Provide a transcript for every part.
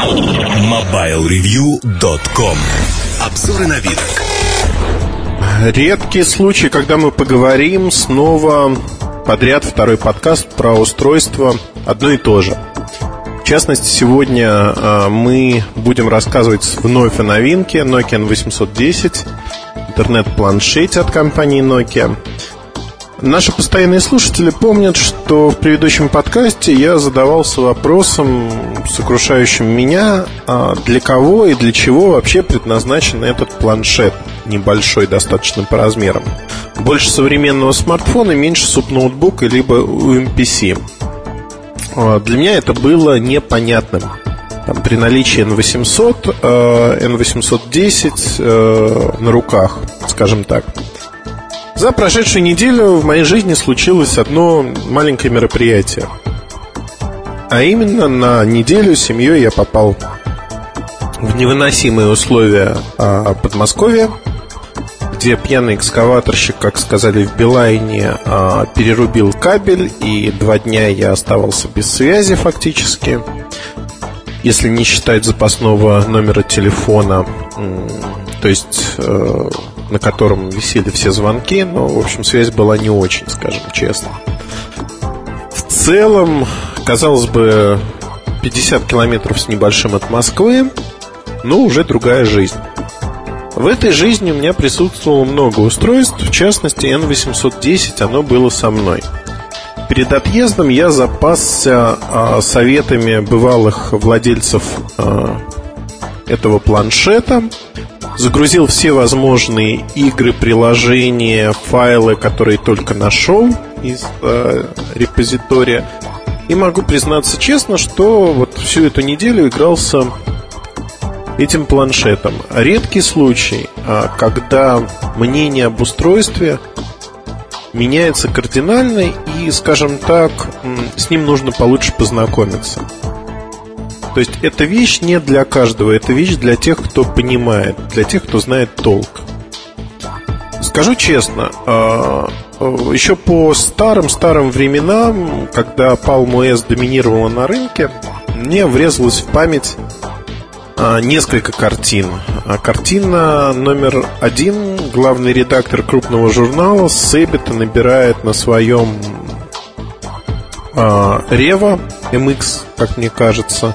MobileReview.com Обзоры на вид. Редкий случай, когда мы поговорим снова подряд второй подкаст про устройство одно и то же. В частности, сегодня а, мы будем рассказывать вновь о новинке Nokia N810, интернет-планшете от компании Nokia. Наши постоянные слушатели помнят, что в предыдущем подкасте я задавался вопросом, сокрушающим меня, а для кого и для чего вообще предназначен этот планшет, небольшой достаточно по размерам. Больше современного смартфона, меньше суб-ноутбука, либо UMPC. А, для меня это было непонятным. При наличии N800, N810 э, на руках, скажем так – за прошедшую неделю в моей жизни случилось одно маленькое мероприятие. А именно на неделю с семьей я попал в невыносимые условия а, Подмосковья, где пьяный экскаваторщик, как сказали в Билайне, а, перерубил кабель, и два дня я оставался без связи фактически. Если не считать запасного номера телефона, то есть э, на котором висели все звонки, но, в общем, связь была не очень, скажем честно. В целом, казалось бы, 50 километров с небольшим от Москвы, но уже другая жизнь. В этой жизни у меня присутствовало много устройств, в частности N810, оно было со мной. Перед отъездом я запасся а, советами бывалых владельцев а, этого планшета, загрузил все возможные игры, приложения, файлы, которые только нашел из э, репозитория. И могу признаться честно, что вот всю эту неделю игрался этим планшетом. Редкий случай, а, когда мнение об устройстве меняется кардинально и, скажем так, с ним нужно получше познакомиться. То есть эта вещь не для каждого, это вещь для тех, кто понимает, для тех, кто знает толк. Скажу честно, а, еще по старым-старым временам, когда Palm OS доминировала на рынке, мне врезалась в память а, несколько картин. А картина номер один, главный редактор крупного журнала Себета набирает на своем Рева MX, как мне кажется,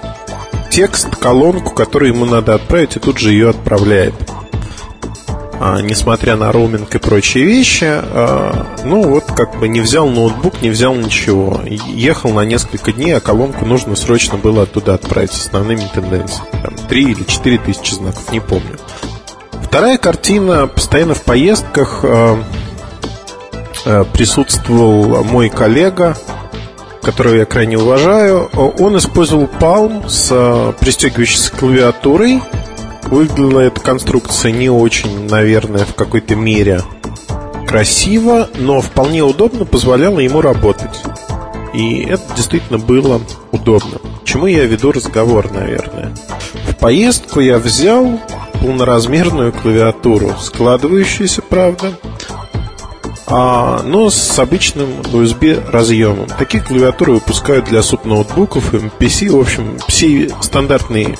текст, колонку, которую ему надо отправить, и тут же ее отправляет. А, несмотря на роуминг и прочие вещи, а, ну вот как бы не взял ноутбук, не взял ничего. Ехал на несколько дней, а колонку нужно срочно было оттуда отправить с основными тенденциями. Там 3 или 4 тысячи знаков, не помню. Вторая картина, постоянно в поездках а, а, присутствовал мой коллега, которого я крайне уважаю, он использовал Palm с э, пристегивающейся клавиатурой. Выглядела эта конструкция не очень, наверное, в какой-то мере красиво, но вполне удобно позволяло ему работать. И это действительно было удобно. Чему я веду разговор, наверное. В поездку я взял полноразмерную клавиатуру, складывающуюся, правда, а, но с обычным USB разъемом. Такие клавиатуры выпускают для суб-ноутбуков, PC, в общем, все стандартные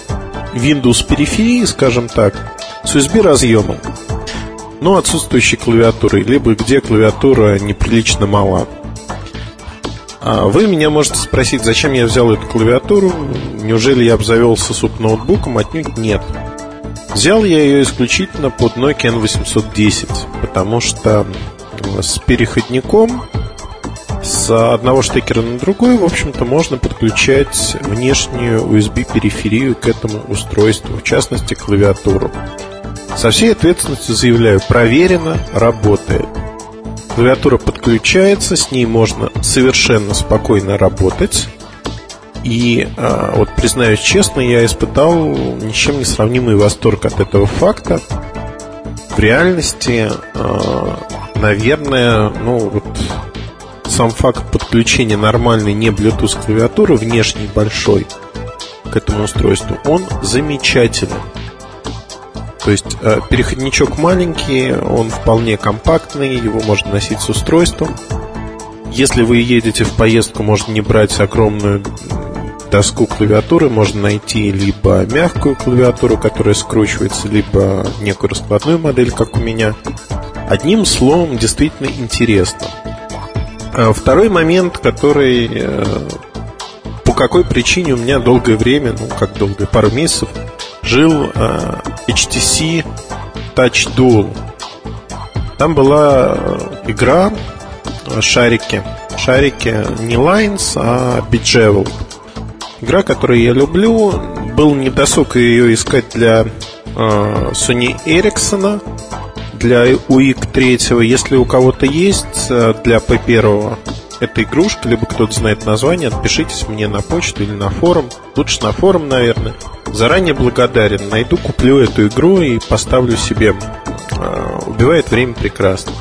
Windows периферии, скажем так, с USB разъемом, но отсутствующей клавиатурой, либо где клавиатура неприлично мала. А вы меня можете спросить, зачем я взял эту клавиатуру? Неужели я обзавелся суб-ноутбуком? Отнюдь нет. Взял я ее исключительно под Nokia N810, потому что с переходником с одного штекера на другой, в общем-то, можно подключать внешнюю USB-периферию к этому устройству, в частности, клавиатуру. Со всей ответственностью заявляю, проверено, работает. Клавиатура подключается, с ней можно совершенно спокойно работать. И а, вот признаюсь честно, я испытал ничем не сравнимый восторг от этого факта. В реальности а, наверное, ну вот сам факт подключения нормальной не Bluetooth клавиатуры внешней большой к этому устройству, он замечательный. То есть э, переходничок маленький, он вполне компактный, его можно носить с устройством. Если вы едете в поездку, можно не брать огромную доску клавиатуры можно найти либо мягкую клавиатуру, которая скручивается, либо некую раскладную модель, как у меня. Одним словом, действительно интересно. А второй момент, который э, по какой причине у меня долгое время, ну как долгое, пару месяцев, жил э, HTC Touch Dual. Там была игра шарики. Шарики не Lines, а Bejeweled. Игра, которую я люблю. Был недосуг ее искать для э, Sony Ericsson, для UIC 3. Если у кого-то есть э, для P1 эта игрушка, либо кто-то знает название, отпишитесь мне на почту или на форум. Лучше на форум, наверное. Заранее благодарен. Найду, куплю эту игру и поставлю себе. Э, убивает время прекрасно.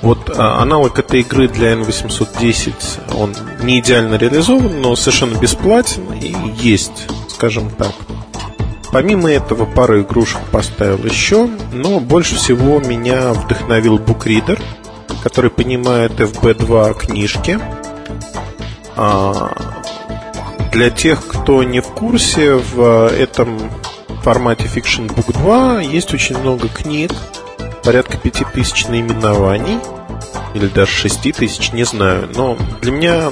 Вот а, аналог этой игры для N810, он не идеально реализован, но совершенно бесплатен и есть, скажем так. Помимо этого, пару игрушек поставил еще, но больше всего меня вдохновил букридер, который понимает FB2 книжки. А, для тех, кто не в курсе, в этом формате Fiction Book 2 есть очень много книг, порядка пяти тысяч наименований, или даже шести тысяч, не знаю. Но для меня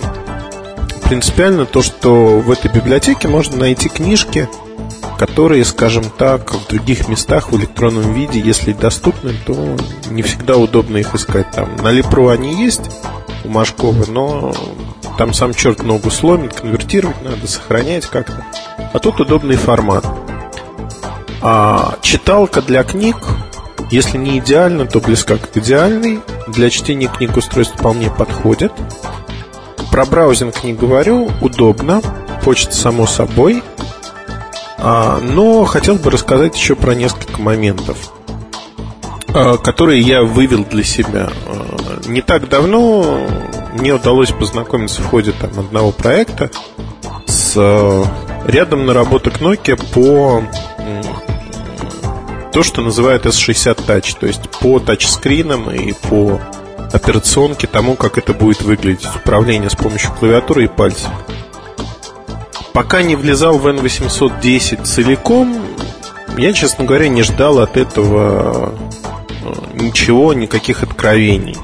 принципиально то, что в этой библиотеке можно найти книжки, которые, скажем так, в других местах в электронном виде, если доступны, то не всегда удобно их искать. Там на Липро они есть у Машкова, но там сам черт ногу сломит, конвертировать надо, сохранять как-то. А тут удобный формат. А читалка для книг если не идеально, то близка к идеальной. Для чтения книг устройство вполне подходит. Про браузинг не говорю, удобно, почта само собой. А, но хотел бы рассказать еще про несколько моментов, а, которые я вывел для себя. А, не так давно мне удалось познакомиться в ходе там, одного проекта с рядом наработок Nokia по то, что называют S60 Touch, то есть по тачскринам и по операционке тому, как это будет выглядеть управление с помощью клавиатуры и пальцев. Пока не влезал в N810 целиком, я, честно говоря, не ждал от этого э, ничего, никаких откровений.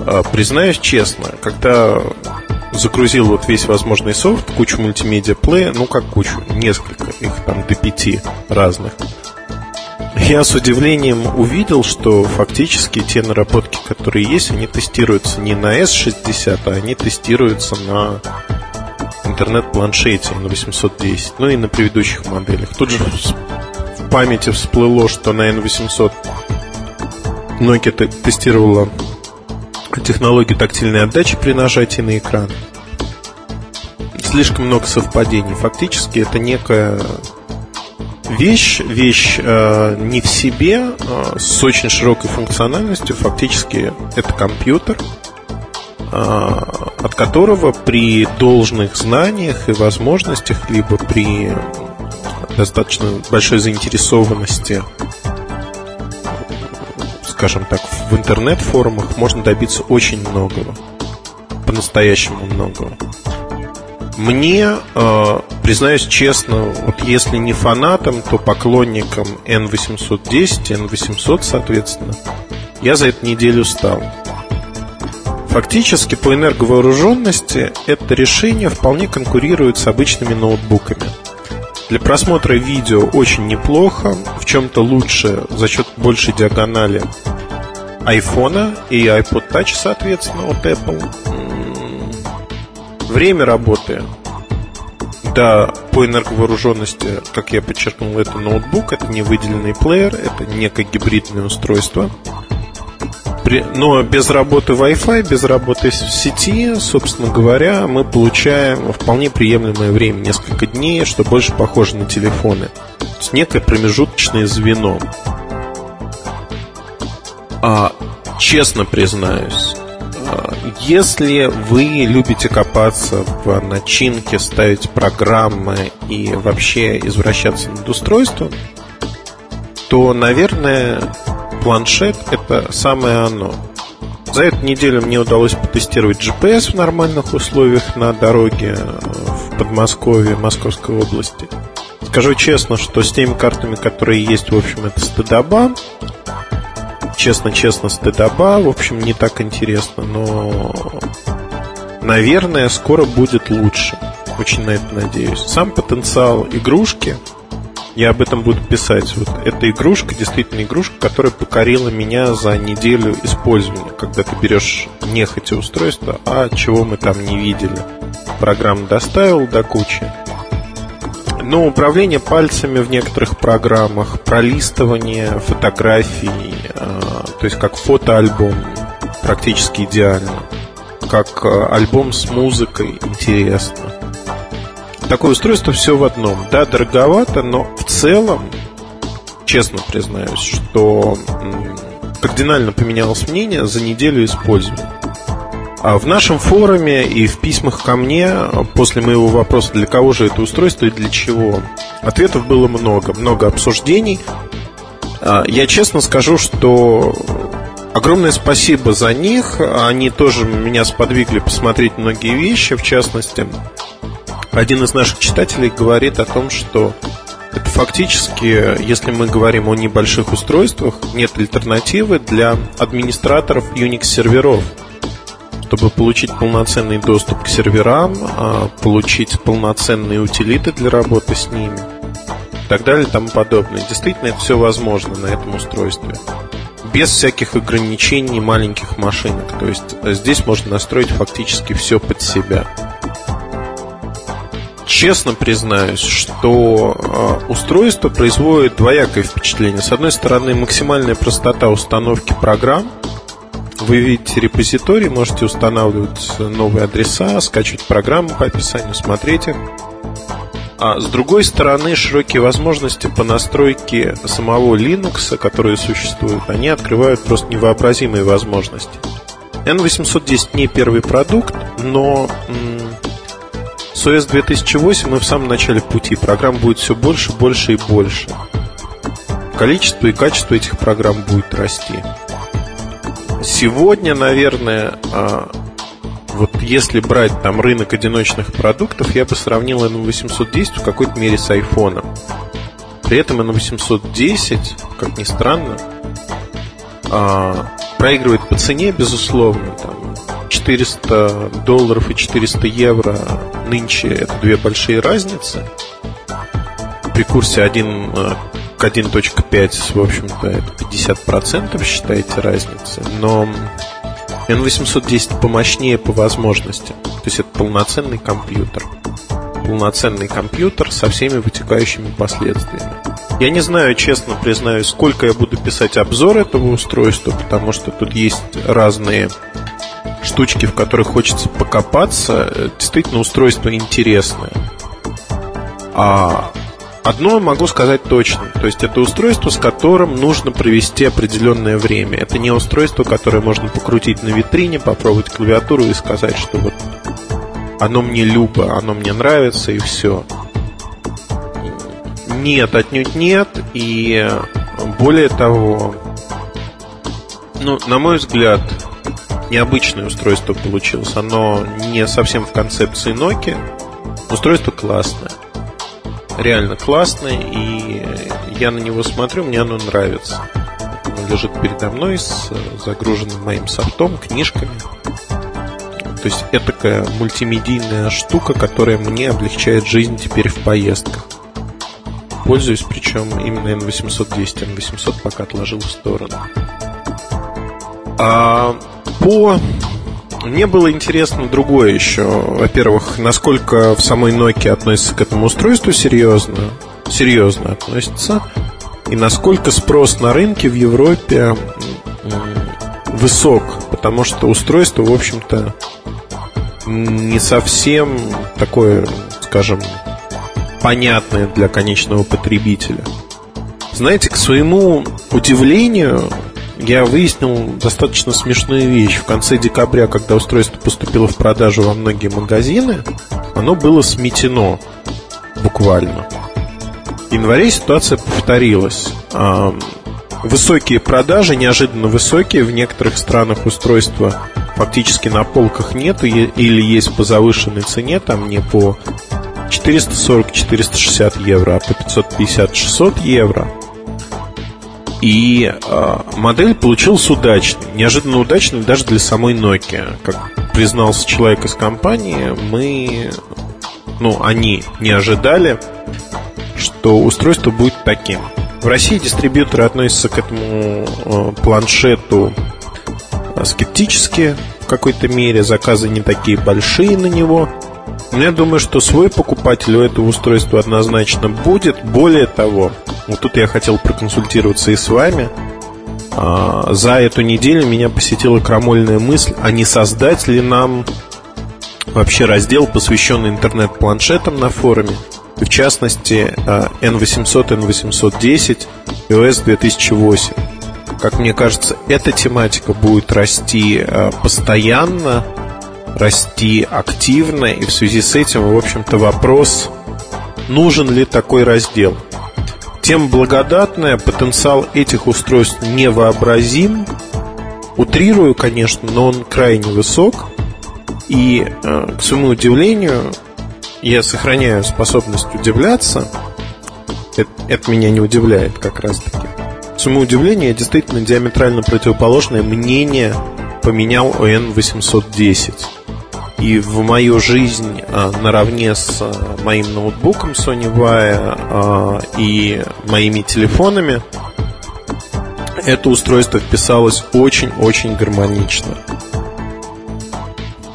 А, признаюсь честно, когда загрузил вот весь возможный софт, кучу мультимедиа плея, ну как кучу, несколько, их там до пяти разных – я с удивлением увидел, что фактически те наработки, которые есть, они тестируются не на S60, а они тестируются на интернет-планшете на 810, ну и на предыдущих моделях. Тут же в памяти всплыло, что на N800 Nokia тестировала технологию тактильной отдачи при нажатии на экран. Слишком много совпадений. Фактически это некая вещь, вещь э, не в себе, э, с очень широкой функциональностью. Фактически это компьютер, э, от которого при должных знаниях и возможностях, либо при достаточно большой заинтересованности, скажем так, в интернет-форумах можно добиться очень многого. По-настоящему многого. Мне, э, признаюсь честно, вот если не фанатом, то поклонником N810, N800, соответственно, я за эту неделю стал. Фактически по энерговооруженности это решение вполне конкурирует с обычными ноутбуками. Для просмотра видео очень неплохо, в чем-то лучше за счет большей диагонали айфона и iPod Touch, соответственно, от Apple. Время работы. Да, по энерговооруженности, как я подчеркнул, это ноутбук, это не выделенный плеер, это некое гибридное устройство. При, но без работы Wi-Fi, без работы сети, собственно говоря, мы получаем вполне приемлемое время, несколько дней, что больше похоже на телефоны. То есть некое промежуточное звено. А, честно признаюсь, если вы любите копаться в начинке, ставить программы и вообще извращаться над устройством, то, наверное, планшет – это самое оно. За эту неделю мне удалось потестировать GPS в нормальных условиях на дороге, Подмосковья, Московской области. Скажу честно, что с теми картами, которые есть, в общем, это стыдоба. Честно-честно, стыдоба. В общем, не так интересно, но, наверное, скоро будет лучше. Очень на это надеюсь. Сам потенциал игрушки, я об этом буду писать. Вот эта игрушка, действительно игрушка, которая покорила меня за неделю использования, когда ты берешь нехотя устройство, а чего мы там не видели. Программ доставил до кучи. Но ну, управление пальцами в некоторых программах, пролистывание фотографий, э, то есть как фотоальбом, практически идеально. Как э, альбом с музыкой интересно. Такое устройство все в одном. Да, дороговато, но в целом, честно признаюсь, что кардинально поменялось мнение за неделю использования. А в нашем форуме и в письмах ко мне после моего вопроса, для кого же это устройство и для чего, ответов было много, много обсуждений. А, я честно скажу, что огромное спасибо за них. Они тоже меня сподвигли посмотреть многие вещи, в частности. Один из наших читателей говорит о том, что это фактически, если мы говорим о небольших устройствах, нет альтернативы для администраторов Unix-серверов – чтобы получить полноценный доступ к серверам, а, получить полноценные утилиты для работы с ними и так далее и тому подобное. Действительно, это все возможно на этом устройстве. Без всяких ограничений маленьких машинок. То есть э, здесь можно настроить фактически все под себя. Честно признаюсь, что э, устройство производит двоякое впечатление. С одной стороны, максимальная простота установки программ – вы видите репозиторий, можете устанавливать новые адреса, скачивать программы по описанию, смотреть их. А с другой стороны, широкие возможности по настройке самого Linux, которые существуют, они открывают просто невообразимые возможности. N810 не первый продукт, но с OS 2008 мы в самом начале пути. Программ будет все больше, больше и больше. Количество и качество этих программ будет расти. Сегодня, наверное, а, вот если брать там рынок одиночных продуктов, я бы сравнил N810 в какой-то мере с iPhone. При этом N810, как ни странно, а, проигрывает по цене, безусловно, там 400 долларов и 400 евро нынче это две большие разницы. При курсе 1 к 1.5, в общем-то, это 50%, считаете, разницы. Но N810 помощнее по возможности. То есть это полноценный компьютер. Полноценный компьютер со всеми вытекающими последствиями. Я не знаю, честно признаюсь, сколько я буду писать обзор этого устройства, потому что тут есть разные штучки, в которых хочется покопаться. Действительно, устройство интересное. А Одно могу сказать точно. То есть это устройство, с которым нужно провести определенное время. Это не устройство, которое можно покрутить на витрине, попробовать клавиатуру и сказать, что вот оно мне любо, оно мне нравится и все. Нет, отнюдь нет. И более того, ну, на мой взгляд, необычное устройство получилось. Оно не совсем в концепции Nokia. Устройство классное реально классный, и я на него смотрю, мне оно нравится. Он лежит передо мной с загруженным моим софтом, книжками. То есть это такая мультимедийная штука, которая мне облегчает жизнь теперь в поездках. Пользуюсь, причем именно N810. N800 пока отложил в сторону. А по мне было интересно другое еще. Во-первых, насколько в самой Nokia относится к этому устройству серьезно, серьезно относится, и насколько спрос на рынке в Европе высок, потому что устройство, в общем-то, не совсем такое, скажем, понятное для конечного потребителя. Знаете, к своему удивлению, я выяснил достаточно смешную вещь. В конце декабря, когда устройство поступило в продажу во многие магазины, оно было сметено буквально. В январе ситуация повторилась. Высокие продажи, неожиданно высокие. В некоторых странах устройства фактически на полках нет или есть по завышенной цене, там не по 440-460 евро, а по 550-600 евро. И э, модель получилась удачной, неожиданно удачной даже для самой Nokia. Как признался человек из компании, мы, ну, они не ожидали, что устройство будет таким. В России дистрибьюторы относятся к этому э, планшету э, скептически в какой-то мере, заказы не такие большие на него. Я думаю, что свой покупатель у этого устройства однозначно будет. Более того, вот тут я хотел проконсультироваться и с вами. А, за эту неделю меня посетила крамольная мысль, а не создать ли нам вообще раздел, посвященный интернет-планшетам на форуме, в частности N800, N810, iOS 2008. Как мне кажется, эта тематика будет расти а, постоянно, расти активно, и в связи с этим, в общем-то, вопрос, нужен ли такой раздел. Тем благодатная, потенциал этих устройств невообразим. Утрирую, конечно, но он крайне высок. И, э, к своему удивлению, я сохраняю способность удивляться. Это, это меня не удивляет как раз-таки. К своему удивлению, я действительно диаметрально противоположное мнение поменял о N810 и в мою жизнь а, наравне с а, моим ноутбуком Sony Vaio а, и моими телефонами это устройство вписалось очень-очень гармонично.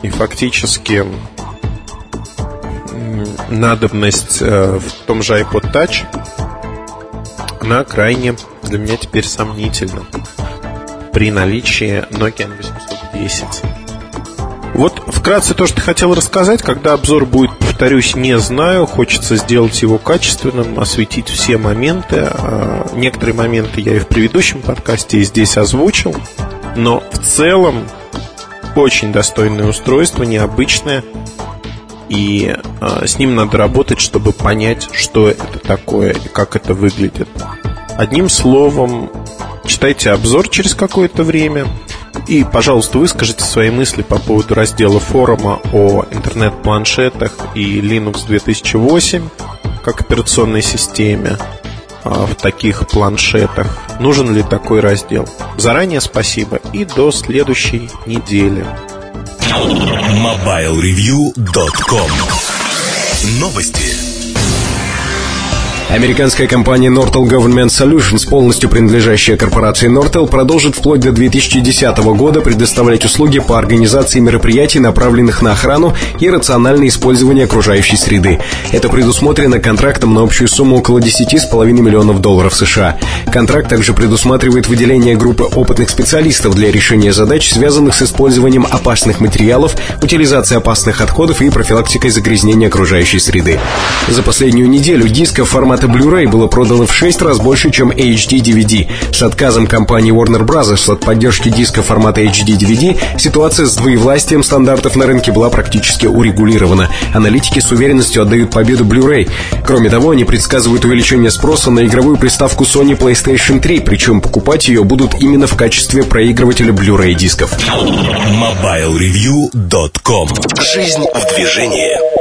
И фактически надобность в том же iPod Touch она крайне для меня теперь сомнительна при наличии Nokia N810. Вот вкратце то, что хотел рассказать. Когда обзор будет, повторюсь, не знаю. Хочется сделать его качественным, осветить все моменты. А, некоторые моменты я и в предыдущем подкасте и здесь озвучил. Но в целом очень достойное устройство, необычное. И а, с ним надо работать, чтобы понять, что это такое и как это выглядит. Одним словом, читайте обзор через какое-то время – и, пожалуйста, выскажите свои мысли по поводу раздела форума о интернет-планшетах и Linux 2008 как операционной системе а, в таких планшетах. Нужен ли такой раздел? Заранее спасибо и до следующей недели. MobileReview.com Новости. Американская компания Nortel Government Solutions, полностью принадлежащая корпорации Nortel, продолжит вплоть до 2010 года предоставлять услуги по организации мероприятий, направленных на охрану и рациональное использование окружающей среды. Это предусмотрено контрактом на общую сумму около 10,5 миллионов долларов США. Контракт также предусматривает выделение группы опытных специалистов для решения задач, связанных с использованием опасных материалов, утилизацией опасных отходов и профилактикой загрязнения окружающей среды. За последнюю неделю дисков формата формата Blu-ray было продано в 6 раз больше, чем HD-DVD. С отказом компании Warner Bros. от поддержки диска формата HD-DVD ситуация с двоевластием стандартов на рынке была практически урегулирована. Аналитики с уверенностью отдают победу Blu-ray. Кроме того, они предсказывают увеличение спроса на игровую приставку Sony PlayStation 3, причем покупать ее будут именно в качестве проигрывателя Blu-ray дисков. MobileReview.com Жизнь в движении